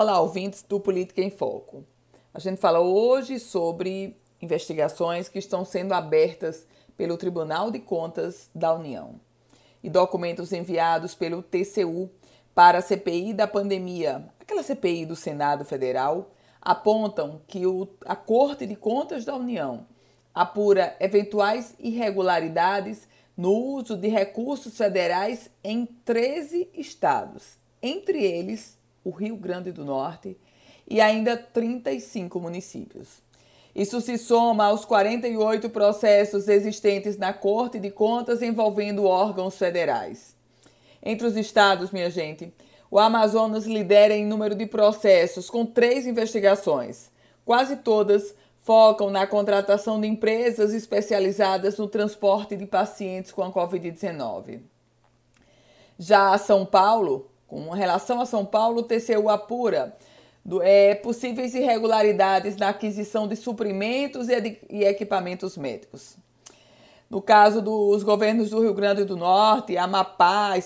Olá, ouvintes do Política em Foco. A gente fala hoje sobre investigações que estão sendo abertas pelo Tribunal de Contas da União e documentos enviados pelo TCU para a CPI da pandemia, aquela CPI do Senado Federal, apontam que o, a Corte de Contas da União apura eventuais irregularidades no uso de recursos federais em 13 estados, entre eles o Rio Grande do Norte e ainda 35 municípios. Isso se soma aos 48 processos existentes na Corte de Contas envolvendo órgãos federais. Entre os estados, minha gente, o Amazonas lidera em número de processos, com três investigações. Quase todas focam na contratação de empresas especializadas no transporte de pacientes com a Covid-19. Já São Paulo, com relação a São Paulo, o TCU apura do, é, possíveis irregularidades na aquisição de suprimentos e, e equipamentos médicos. No caso dos governos do Rio Grande do Norte, Amapá,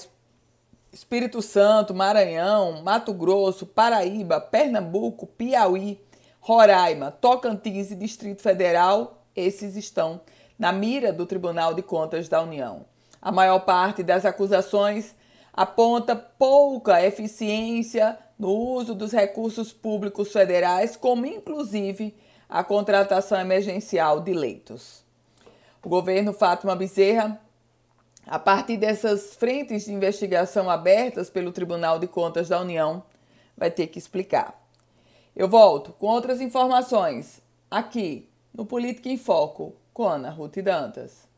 Espírito Santo, Maranhão, Mato Grosso, Paraíba, Pernambuco, Piauí, Roraima, Tocantins e Distrito Federal, esses estão na mira do Tribunal de Contas da União. A maior parte das acusações aponta pouca eficiência no uso dos recursos públicos federais, como inclusive a contratação emergencial de leitos. O governo Fátima Bezerra, a partir dessas frentes de investigação abertas pelo Tribunal de Contas da União, vai ter que explicar. Eu volto com outras informações aqui no Política em Foco com Ana Ruth Dantas.